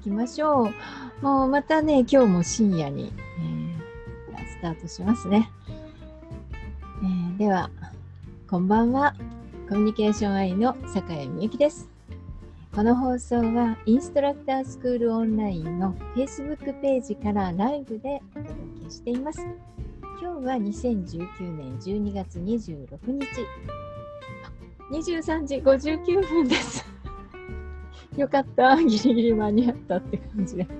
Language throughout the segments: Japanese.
きましょう。もうまたね、今日も深夜に、えー、スタートしますね、えー、では、こんばんは。コミュニケーション愛の坂井美由紀です。この放送はインストラクタースクールオンラインの Facebook ページからライブでお届けしています。今日は2019年12月26日。23時59分です。よかった、ギリギリ間に合ったって感じで。はい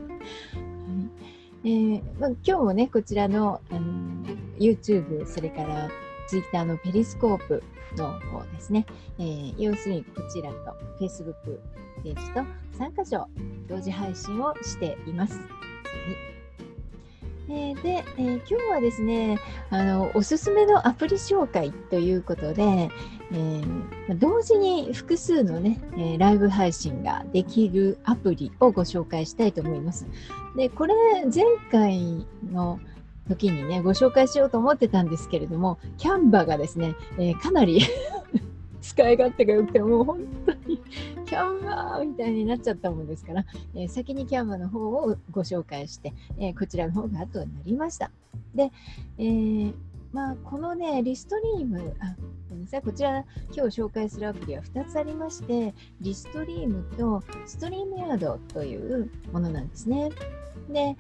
えーまあ、今日もね、こちらの、あの YouTube、それから Twitter のペリスコープの方ですね、えー、要するにこちらと Facebook ページと3箇所同時配信をしています。はいえー、で、えー、今日はですねあのおすすめのアプリ紹介ということで、えー、同時に複数のね、えライブ配信ができるアプリをご紹介したいと思います。でこれ前回の時にねご紹介しようと思ってたんですけれどもキャンバがですね、えかなり使い勝手が良くてもう本当にキャンバーみたいになっちゃったもんですから、えー、先にキャンバーの方をご紹介して、えー、こちらの方が後になりました。で、えーまあ、このね、リストリーム、あごめんなさい、こちら今日紹介するアプリは2つありまして、リストリームとストリームヤードというものなんですね。で、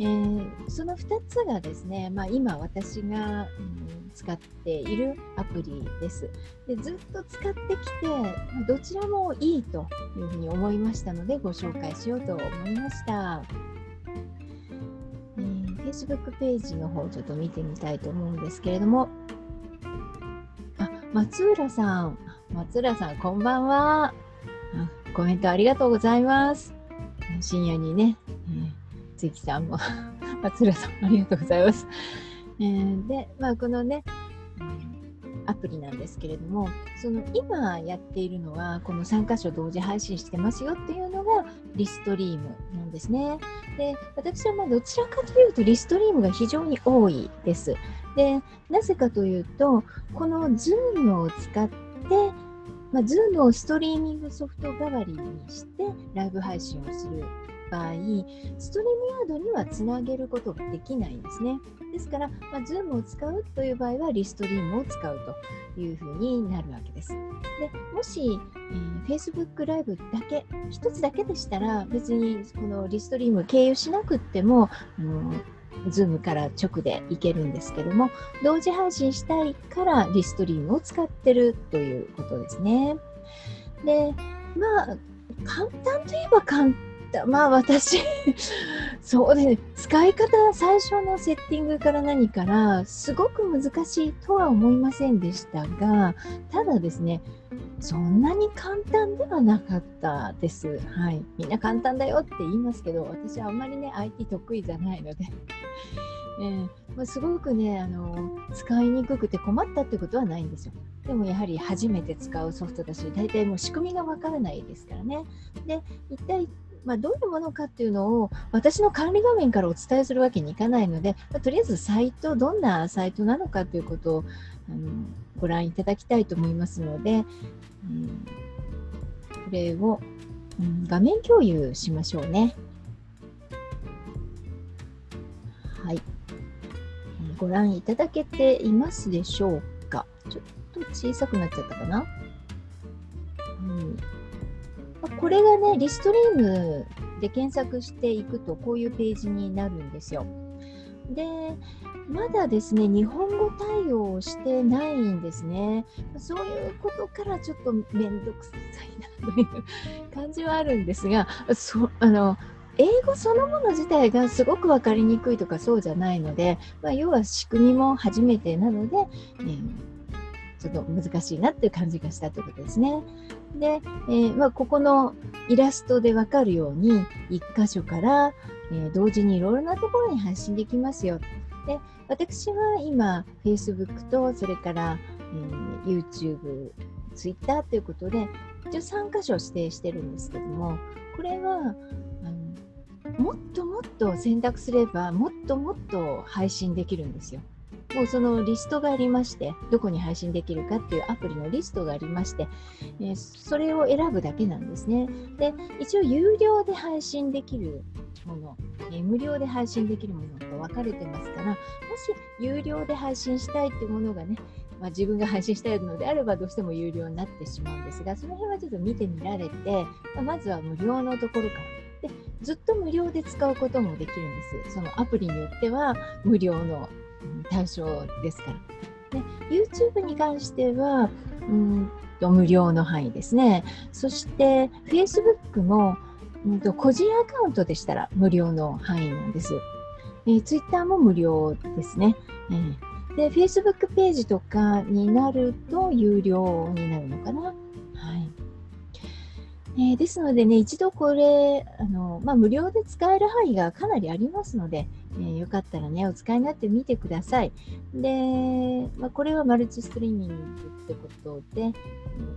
えー、その2つがですね、まあ、今私が、うん、使っているアプリですで。ずっと使ってきて、どちらもいいというふうに思いましたので、ご紹介しようと思いました。えー、Facebook ページの方ちょっと見てみたいと思うんですけれども、あ、松浦さん、松浦さん、こんばんは。コメントありがとうございます。深夜にね、えー関さんも松浦さんもありがとうございます。えー、で、まあ、このね、アプリなんですけれども、その今やっているのは、この3箇所同時配信してますよっていうのがリストリームなんですね。で、私はまあどちらかというとリストリームが非常に多いです。で、なぜかというと、この Zoom を使って、まあ、Zoom をストリーミングソフト代わりにしてライブ配信をする場合、ストリームヤードにはつなげることができないんですね。ですから、まあ、Zoom を使うという場合は、リストリームを使うというふうになるわけです。でもし、えー、Facebook ライブだけ、1つだけでしたら、別にこのリストリーム経由しなくっても、うん Zoom から直でいけるんですけども、同時配信したいからリストリームを使ってるということですね。で、まあ、簡単といえば簡た。まあ私 そうですね。使い方は最初のセッティングから何からすごく難しいとは思いませんでしたが、ただですね、そんなに簡単ではなかったです。はい。みんな簡単だよって言いますけど、私はあんまりね、IT 得意じゃないのでえー まあ、すごくねあの使いにくくて困ったってことはないんですよ。でもやはり初めて使うソフトだし大体もう仕組みがわからないですからね。で一体まあ、どういうものかっていうのを私の管理画面からお伝えするわけにいかないので、まあ、とりあえずサイト、どんなサイトなのかということをあのご覧いただきたいと思いますので、うん、これを、うん、画面共有しましょうね。はい。ご覧いただけていますでしょうか？ちょっと小さくなっちゃったかな、これがね、リストリームで検索していくと、こういうページになるんですよ。で、まだですね、日本語対応してないんですね。そういうことからちょっとめんどくさいなという感じはあるんですが、そあの英語そのもの自体がすごく分かりにくいとかそうじゃないので、まあ、要は仕組みも初めてなので、えー、ちょっと難しいなっていう感じがしたということですね。で、えー、まあ、ここのイラストでわかるように1箇所から、えー、同時にいろいろなところに発信できますよ。で私は今 Facebook とそれから、えー、YouTube、Twitter ということで一応3箇所指定してるんですけどもこれはあのもっともっと選択すればもっともっと配信できるんですよ。もうそのリストがありまして、どこに配信できるかっていうアプリのリストがありまして、えー、それを選ぶだけなんですね。で、一応有料で配信できるもの、えー、無料で配信できるものと分かれてますから、もし有料で配信したいっていうものがね、まあ、自分が配信したいのであればどうしても有料になってしまうんですが、その辺はちょっと見てみられて、まあ、まずは無料のところから。でずっと無料で使うこともできるんです。そのアプリによっては無料の対象ですから。で YouTube に関してはうんと無料の範囲ですね。そして Facebook もうんと個人アカウントでしたら無料の範囲なんです。えー、Twitter も無料ですね。えーで、Facebook ページとかになると有料になるのかな。はい。えー、ですのでね、一度これ、あの、まあ、無料で使える範囲がかなりありますので、えー、よかったらね、お使いになってみてください。で、まあ、これはマルチストリーミングってことで、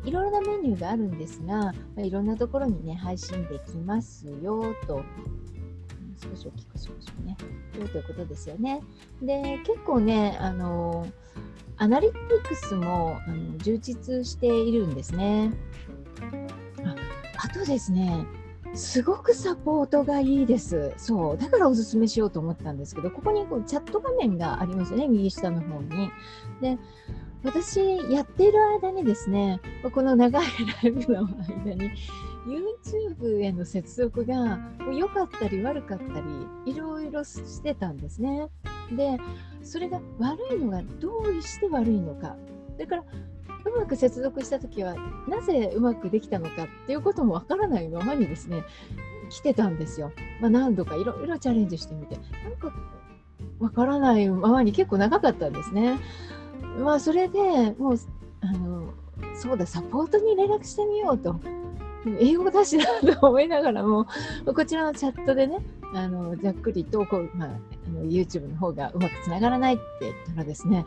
いろいろなメニューがあるんですが、まあ、いろんなところにね、配信できますよと少し大きくしましょうね。ということですよね。で、結構ね、あの、アナリティクスもあの充実しているんですね。ああとですね、すごくサポートがいいです。そう。だからおすすめしようと思ったんですけど、ここにこうチャット画面がありますよね、右下の方に。で、私、やっている間にですね、この長いライブの間に、YouTube への接続が良かったり悪かったりいろいろしてたんですね。でそれが悪いのがどうして悪いのかだからうまく接続した時はなぜうまくできたのかっていうこともわからないままにですね来てたんですよ。まあ、何度かいろいろチャレンジしてみてなんかわからないままに結構長かったんですね。まあそれでもうあのそうだサポートに連絡してみようと英語だしなと思いながらも、こちらのチャットでね、あのざっくりとこう、まあ、YouTube の方がうまくつながらないって言ったらですね、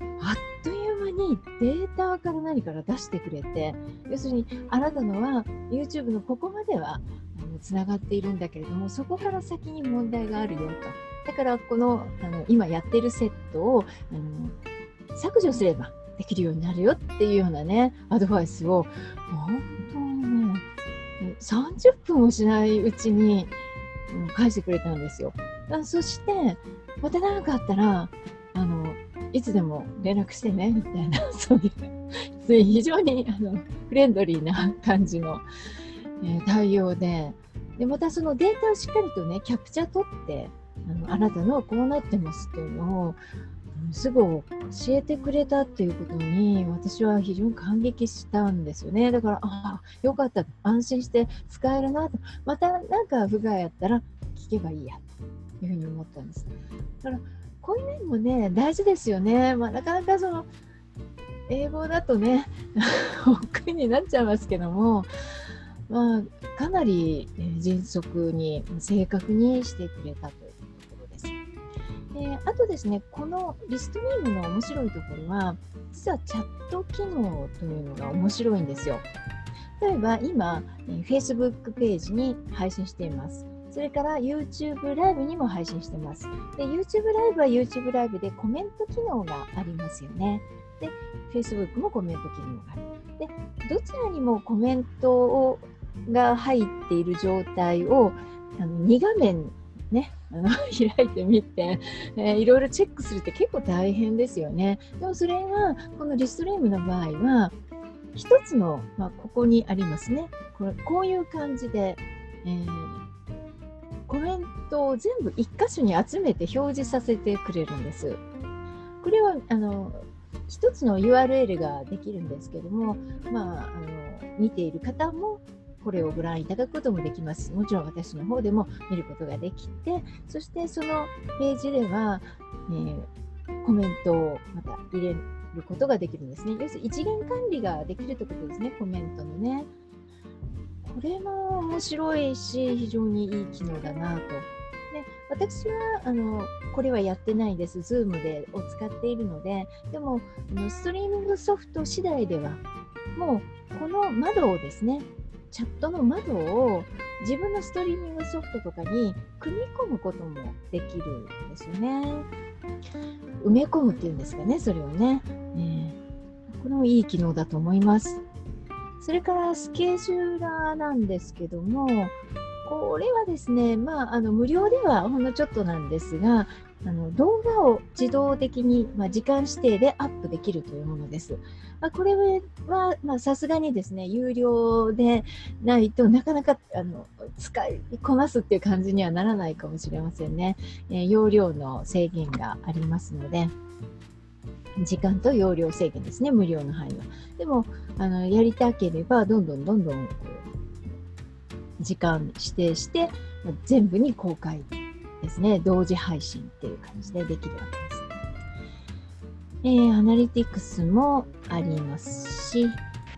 あっというにデータから何から出してくれて、要するにあなたのは YouTube のここまではつながっているんだけれども、そこから先に問題があるよと。だからこのあの今やってるセットをあの削除すればできるようになるよっていうようなね、アドバイスを本当にね30分もしないうちに、返してくれたんですよ。そして、また何かあったら、あの、いつでも連絡してね、みたいな、そういう、非常にあのフレンドリーな感じの、えー、対応で、で、またそのデータをしっかりとね、キャプチャ取って、あのあなたのこうなってますっていうのを、すぐ教えてくれたっていうことに私は非常に感激したんですよね。だからああよかった安心して使えるなと。また何か不具合あったら聞けばいいやというふうに思ったんです。だからこういう面もね大事ですよね、まあ、なかなかその英語だとね 億になっちゃいますけどもまあ、かなり迅速に正確にしてくれたということであとですね、このリストリームの面白いところは、実はチャット機能というのが面白いんですよ。例えば今、Facebook ページに配信しています。それから YouTube ライブにも配信してます。で、YouTube ライブは YouTube ライブでコメント機能がありますよね。で、Facebook もコメント機能がある。で、どちらにもコメントをが入っている状態をあの2画面ね、あの 開いてみて、えー、いろいろチェックするって結構大変ですよね。でもそれがこのリストリームの場合は一つの、まあ、ここにありますねこれこういう感じで、えー、コメントを全部一箇所に集めて表示させてくれるんです。これはあの一つの URL ができるんですけども、まあ、あの見ている方もこれをご覧いただくこともできます。もちろん私の方でも見ることができて、そしてそのページでは、えー、コメントをまた入れることができるんですね。要するに一元管理ができるということですね、コメントのね。これも面白いし、非常にいい機能だなと。で私はあのこれはやってないです。Zoom でを使っているので、でもストリーミングソフト次第では、もうこの窓をですね、チャットの窓を自分のストリーミングソフトとかに組み込むこともできるんですよね。埋め込むっていうんですかね、それをね。えー、これもいい機能だと思います。それからスケジューラーなんですけども、これはですね、まあ、あの無料ではほんのちょっとなんですが、あの動画を自動的に、まあ、時間指定でアップできるというものです。まあ、これはさすがにですね、有料でないとなかなかあの使いこなすっていう感じにはならないかもしれませんね。えー、容量の制限がありますので。時間と容量制限ですね、無料の範囲は。でも、あのやりたければ、どんどんどんどん時間指定して、全部に公開ですね、同時配信っていう感じでできるわけです。えー、アナリティクスもありますし、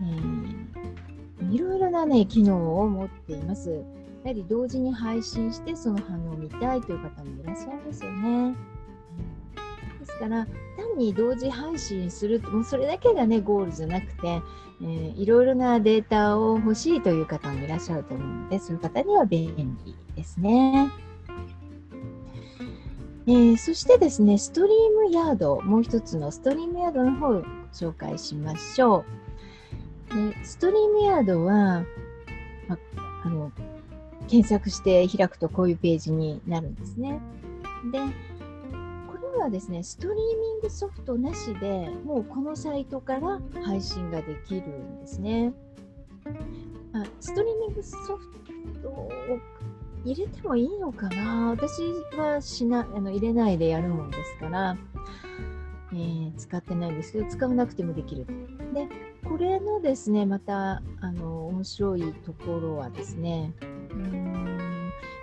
えー、いろいろなね、機能を持っています。やはり同時に配信してその反応を見たいという方もいらっしゃいますよね。から単に同時配信するもうそれだけがねゴールじゃなくて、えー、いろいろなデータを欲しいという方もいらっしゃると思うのでそういう方には便利ですね。えー、そしてですね、ストリームヤード、もう一つのストリームヤードの方を紹介しましょう。でストリームヤードは、まあの検索して開くとこういうページになるんですね。で、これはですね、ストリーミングソフトなしでもうこのサイトから配信ができるんですね。あストリーミングソフトを入れてもいいのかな？私はしなあの入れないでやるもんですから、えー、使ってないんですけど使わなくてもできる。でこれのですねまたあの面白いところはですねうん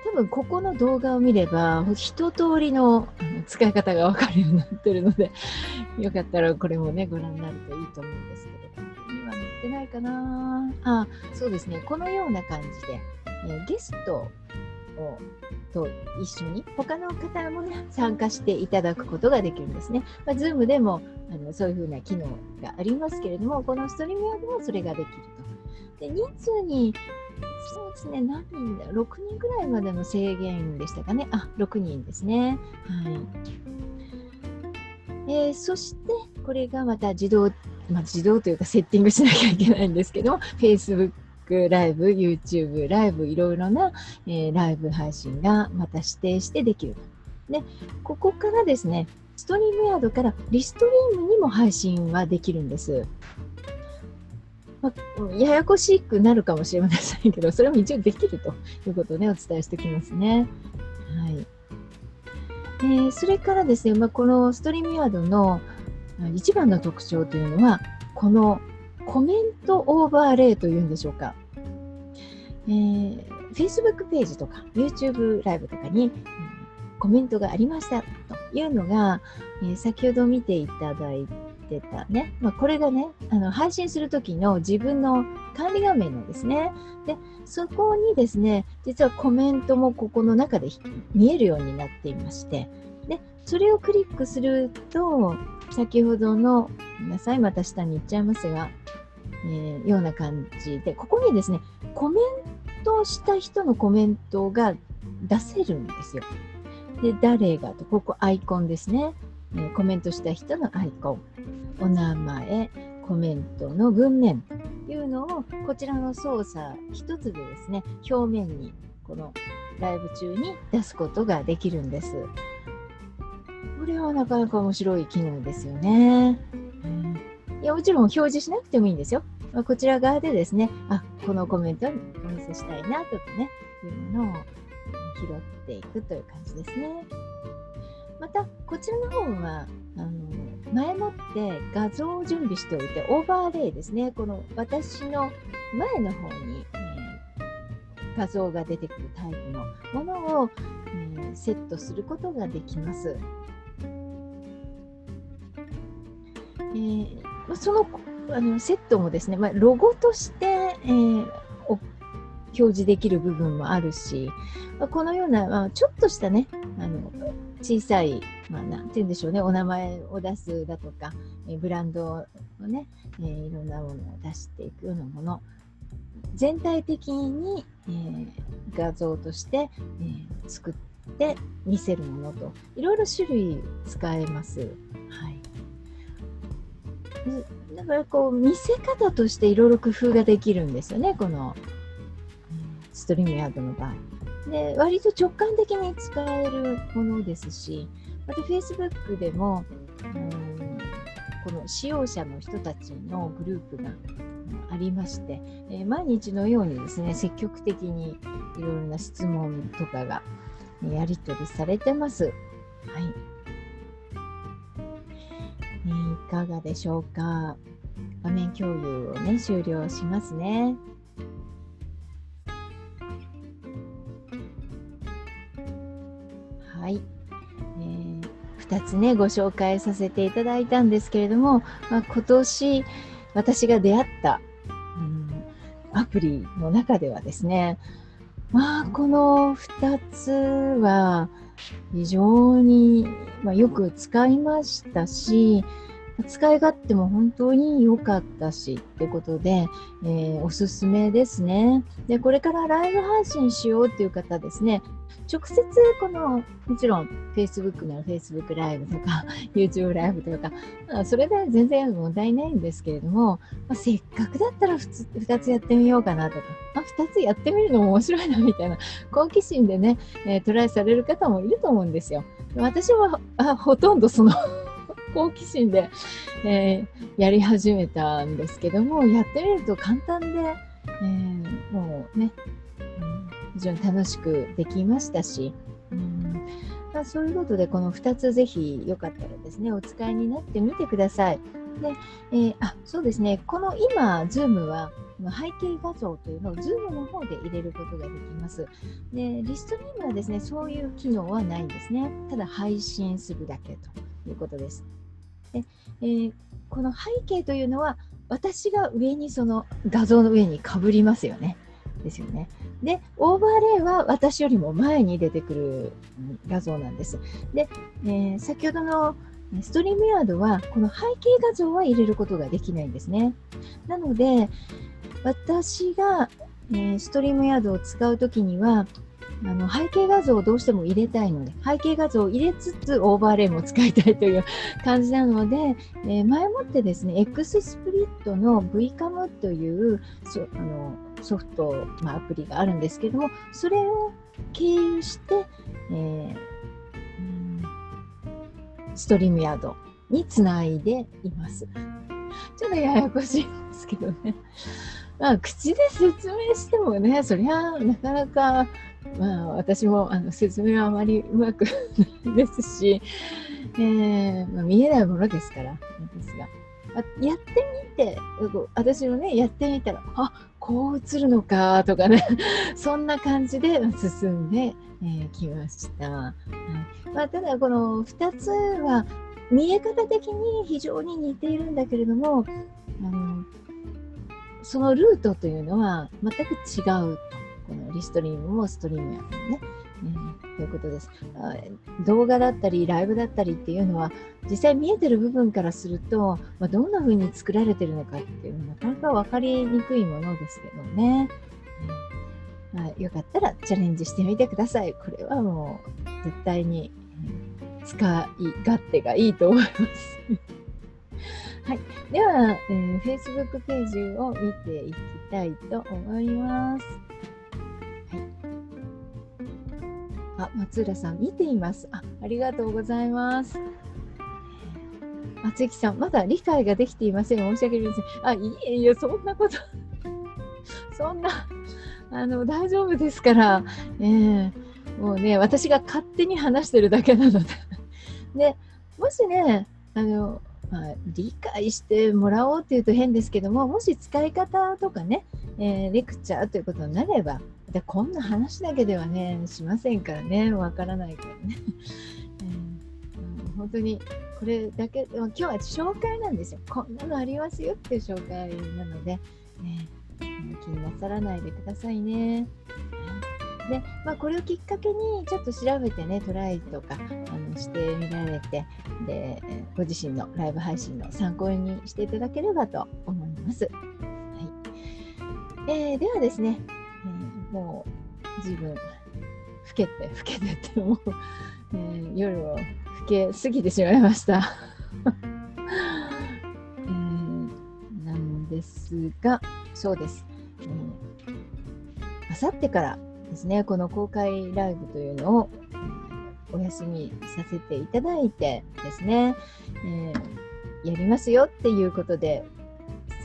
多分ここの動画を見れば一通りの使い方がわかるようになってるので よかったらこれもねご覧になるといいと思うんですけど今載ってないかなあそうですねこのような感じで、え、ゲストをと一緒に他の方もね参加していただくことができるんですね。まあ、Zoom でもあのそういうふうな機能がありますけれどもこのストリーム用でもそれができると。で人数にそうですね何人だ？6人ぐらいまでの制限でしたかねあ6人ですね。はいえー、そしてこれがまた自動、まあ、自動というかセッティングしなきゃいけないんですけど Facebook ライブ、YouTube ライブ、いろいろな、えー、ライブ配信がまた指定してできる。で、ここからですね、ストリームヤードからリストリームにも配信はできるんです。まあ、ややこしくなるかもしれませんけど、それも一応できるということをね、お伝えしておきますね。はい。えー、それからですね、まあ、このストリームヤードの一番の特徴というのは、このコメントオーバーレイというんでしょうか。えー、Facebook ページとか YouTube ライブとかに、コメントがありましたというのが、えー、先ほど見ていただいてたね、まあ、これがねあの配信する時の自分の管理画面なんですね。でそこにですね実はコメントもここの中で見えるようになっていましてでそれをクリックすると先ほどのごめんなさいまた下に行っちゃいますがえー、ような感じで、ここにですね、コメントした人のコメントが出せるんですよ。で、誰がと、ここアイコンですね。え、コメントした人のアイコン、お名前、コメントの文面というのを、こちらの操作一つでですね、表面に、このライブ中に出すことができるんです。これはなかなか面白い機能ですよね。いやもちろん表示しなくてもいいんですよ。まあ、こちら側でですね、あ、このコメントをお見せしたいなとかね、いうものを拾っていくという感じですね。また、こちらの方は、あの前もって画像を準備しておいて、オーバーレイですね、この私の前の方に、えー、画像が出てくるタイプのものを、えー、セットすることができます。えー、そのあのセットもですね、まあ、ロゴとして、えー、表示できる部分もあるし、このような、まあ、ちょっとしたね、あの小さい、まあ、なんて言うんでしょうね、お名前を出すだとか、え、ブランドのね、え、いろんなものを出していくようなもの、全体的に、えー、画像として、えー、作っで見せるものと。いろいろ種類使えます。はい、だからこう見せ方としていろいろ工夫ができるんですよね。このストリームヤードの場合。で割と直感的に使えるものですしまた Facebook でもうんこの使用者の人たちのグループがありまして、えー、毎日のようにですね積極的にいろいろな質問とかがやり取りされてます。はい。え、いかがでしょうか？画面共有をね、終了しますね。2つね、ご紹介させていただいたんですけれども、まあ、今年私が出会った、うん、アプリの中ではですね、まあ、この2つは非常に、まあ、よく使いましたし、使い勝手も本当に良かったしってことで、えー、おすすめですね。で、これからライブ配信しようっていう方ですね、直接この、もちろん Facebook なら Facebook ライブとか YouTube ライブとか、それで全然問題ないんですけれども、まあ、せっかくだったら 2, 2つやってみようかなとか、まあ、2つやってみるのも面白いなみたいな好奇心でね、えー、トライされる方もいると思うんですよ。私はあほとんどその好奇心で、えー、やり始めたんですけども、やってみると簡単で、えー、もうね、うん非常に楽しくできましたし、うんまあ、そういうことでこの2つぜひよかったらですねお使いになってみてください。で、えー、あそうですねこの今 Zoom は背景画像というのを Zoom の方で入れることができます。で、リストリームはですね、そういう機能はないんですね。ただ配信するだけということです。でえー、この背景というのは私が上にその画像の上にかぶりますよね。ですよね。で、オーバーレイは私よりも前に出てくる画像なんです。で、えー、先ほどのストリームヤードはこの背景画像は入れることができないんですね。なので、私が、えー、ストリームヤードを使うときには、あの背景画像をどうしても入れたいので、背景画像を入れつつオーバーレイも使いたいという 感じなので、えー、前もってですね、X スプリットの VCAM というそあのソフト、まあ、アプリがあるんですけども、それを経由して、えー、ストリームヤードにつないでいます。ちょっとややこしいんですけどね。まあ、口で説明してもね、そりゃなかなか、まあ、私もあの説明はあまりうまくないですし、えーまあ、見えないものですから、ですが。まやってみて、私もね、やってみたら、あこう映るのかとかね、そんな感じで進んで、えー、ました。はいまあ、ただ、この2つは見え方的に非常に似ているんだけれども、あのそのルートというのは全く違うと。このリストリームもストリームやね。えー、ということです。動画だったりライブだったりっていうのは実際見えてる部分からすると、まあ、どんな風に作られてるのかっていうのはなかなか分かりにくいものですけどね、えー、まあ、よかったらチャレンジしてみてください。これはもう絶対に、使い勝手がいいと思います。はい、では、えー、Facebook ページを見ていきたいと思います。あ、松浦さん、見ています。あ、ありがとうございます。松木さん、まだ理解ができていません。申し訳ありません。あ、いえいえ、そんなこと、そんな、あの、大丈夫ですから、えー、もうね、私が勝手に話してるだけなので で、もしね、あの、まあ、理解してもらおうっていうと変ですけども、もし使い方とかね、えー、レクチャーということになれば、でこんな話だけではねしませんからねわからないからね、えー、本当にこれだけ今日は紹介なんですよこんなのありますよっていう紹介なので、ね、気になさらないでくださいね。で、まあ、これをきっかけにちょっと調べてねトライとかあのしてみられてでご自身のライブ配信の参考にしていただければと思います。はいえー、ではですねもう随分老けて老けてってもう、えー、夜を更け過ぎてしまいました。え ー、なんですがそうです。あさってからですねこの公開ライブというのをお休みさせていただいてですね、えー、やりますよっていうことで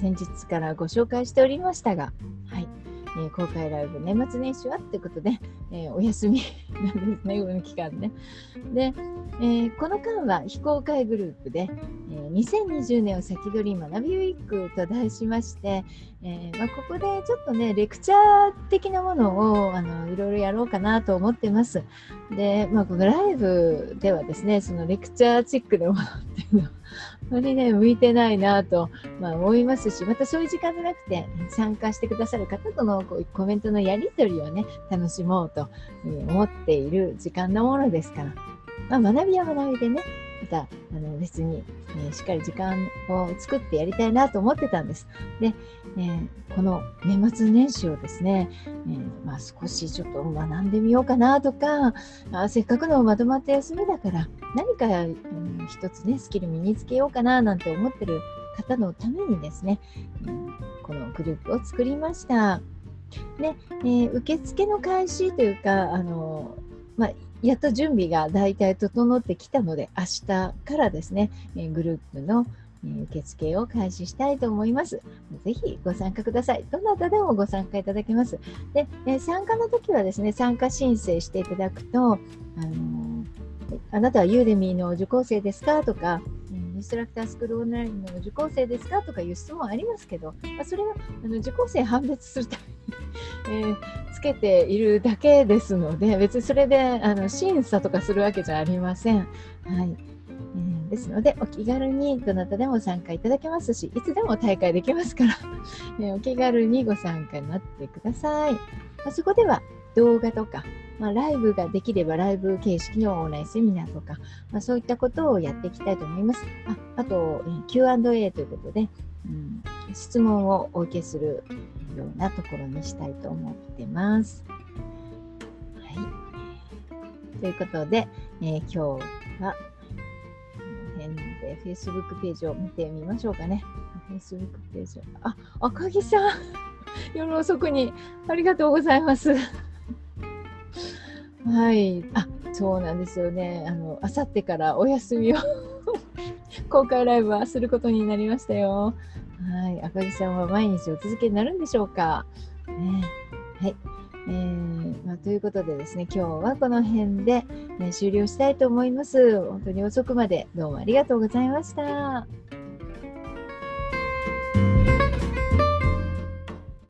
先日からご紹介しておりましたが、えー、公開ライブ年末年始はってことで、えー、お休み なんですね、この期間ね。で、えー、この間は非公開グループで、2020年を先取り学びウィークと題しまして、えーまあ、ここでちょっとねレクチャー的なものをあのいろいろやろうかなと思ってます。で、まあ、このライブではですねそのレクチャーチックなものっていうのは あまりね向いてないなと、まあ、思いますしまたそういう時間じゃなくて参加してくださる方とのこうコメントのやり取りをね楽しもうと思っている時間のものですから。まあ、学びは学びでね、またあの別に、え、しっかり時間を作ってやりたいなと思ってたんです。で、え、この年末年始をですね、え、まあ、少しちょっと学んでみようかなとか、あせっかくのまとまった休みだから何か、うん、一つね、スキル身につけようかななんて思ってる方のためにですね、うん、このグループを作りました。で、えー、受付の開始というか、あのまあ、やっと準備が大体整ってきたので、明日からですね、グループの受付を開始したいと思います。ぜひご参加ください。どなたでもご参加いただけます。で、参加の時はですね、参加申請していただくと、あのあなたはユーデミーの受講生ですか？とか、インストラクタースクールオンラインの受講生ですか？とかいう質問ありますけど、まあ、それはあの受講生判別するため、えー、つけているだけですので、別にそれであの審査とかするわけじゃありません。はいえー、ですので、お気軽にどなたでも参加いただけますし、いつでも大会できますから、えー、お気軽にご参加になってください。あ、そこでは動画とか、まあ、ライブができればライブ形式のオンラインセミナーとか、まあ、そういったことをやっていきたいと思います。ああと、Q&A ということで、うん、質問をお受けするようなところにしたいと思ってます。はい。ということで、えー、今日は、この辺で Facebook ページを見てみましょうかね。Facebook ページ。あ、赤木さん 夜遅くにありがとうございます。はい。あ、そうなんですよね。あの、あさってからお休みを 公開ライブはすることになりましたよ。はい。赤木さんは毎日お続けになるんでしょうか？ね、はい。えーまあ、ということでですね、今日はこの辺で、ね、終了したいと思います。本当に遅くまでどうもありがとうございました。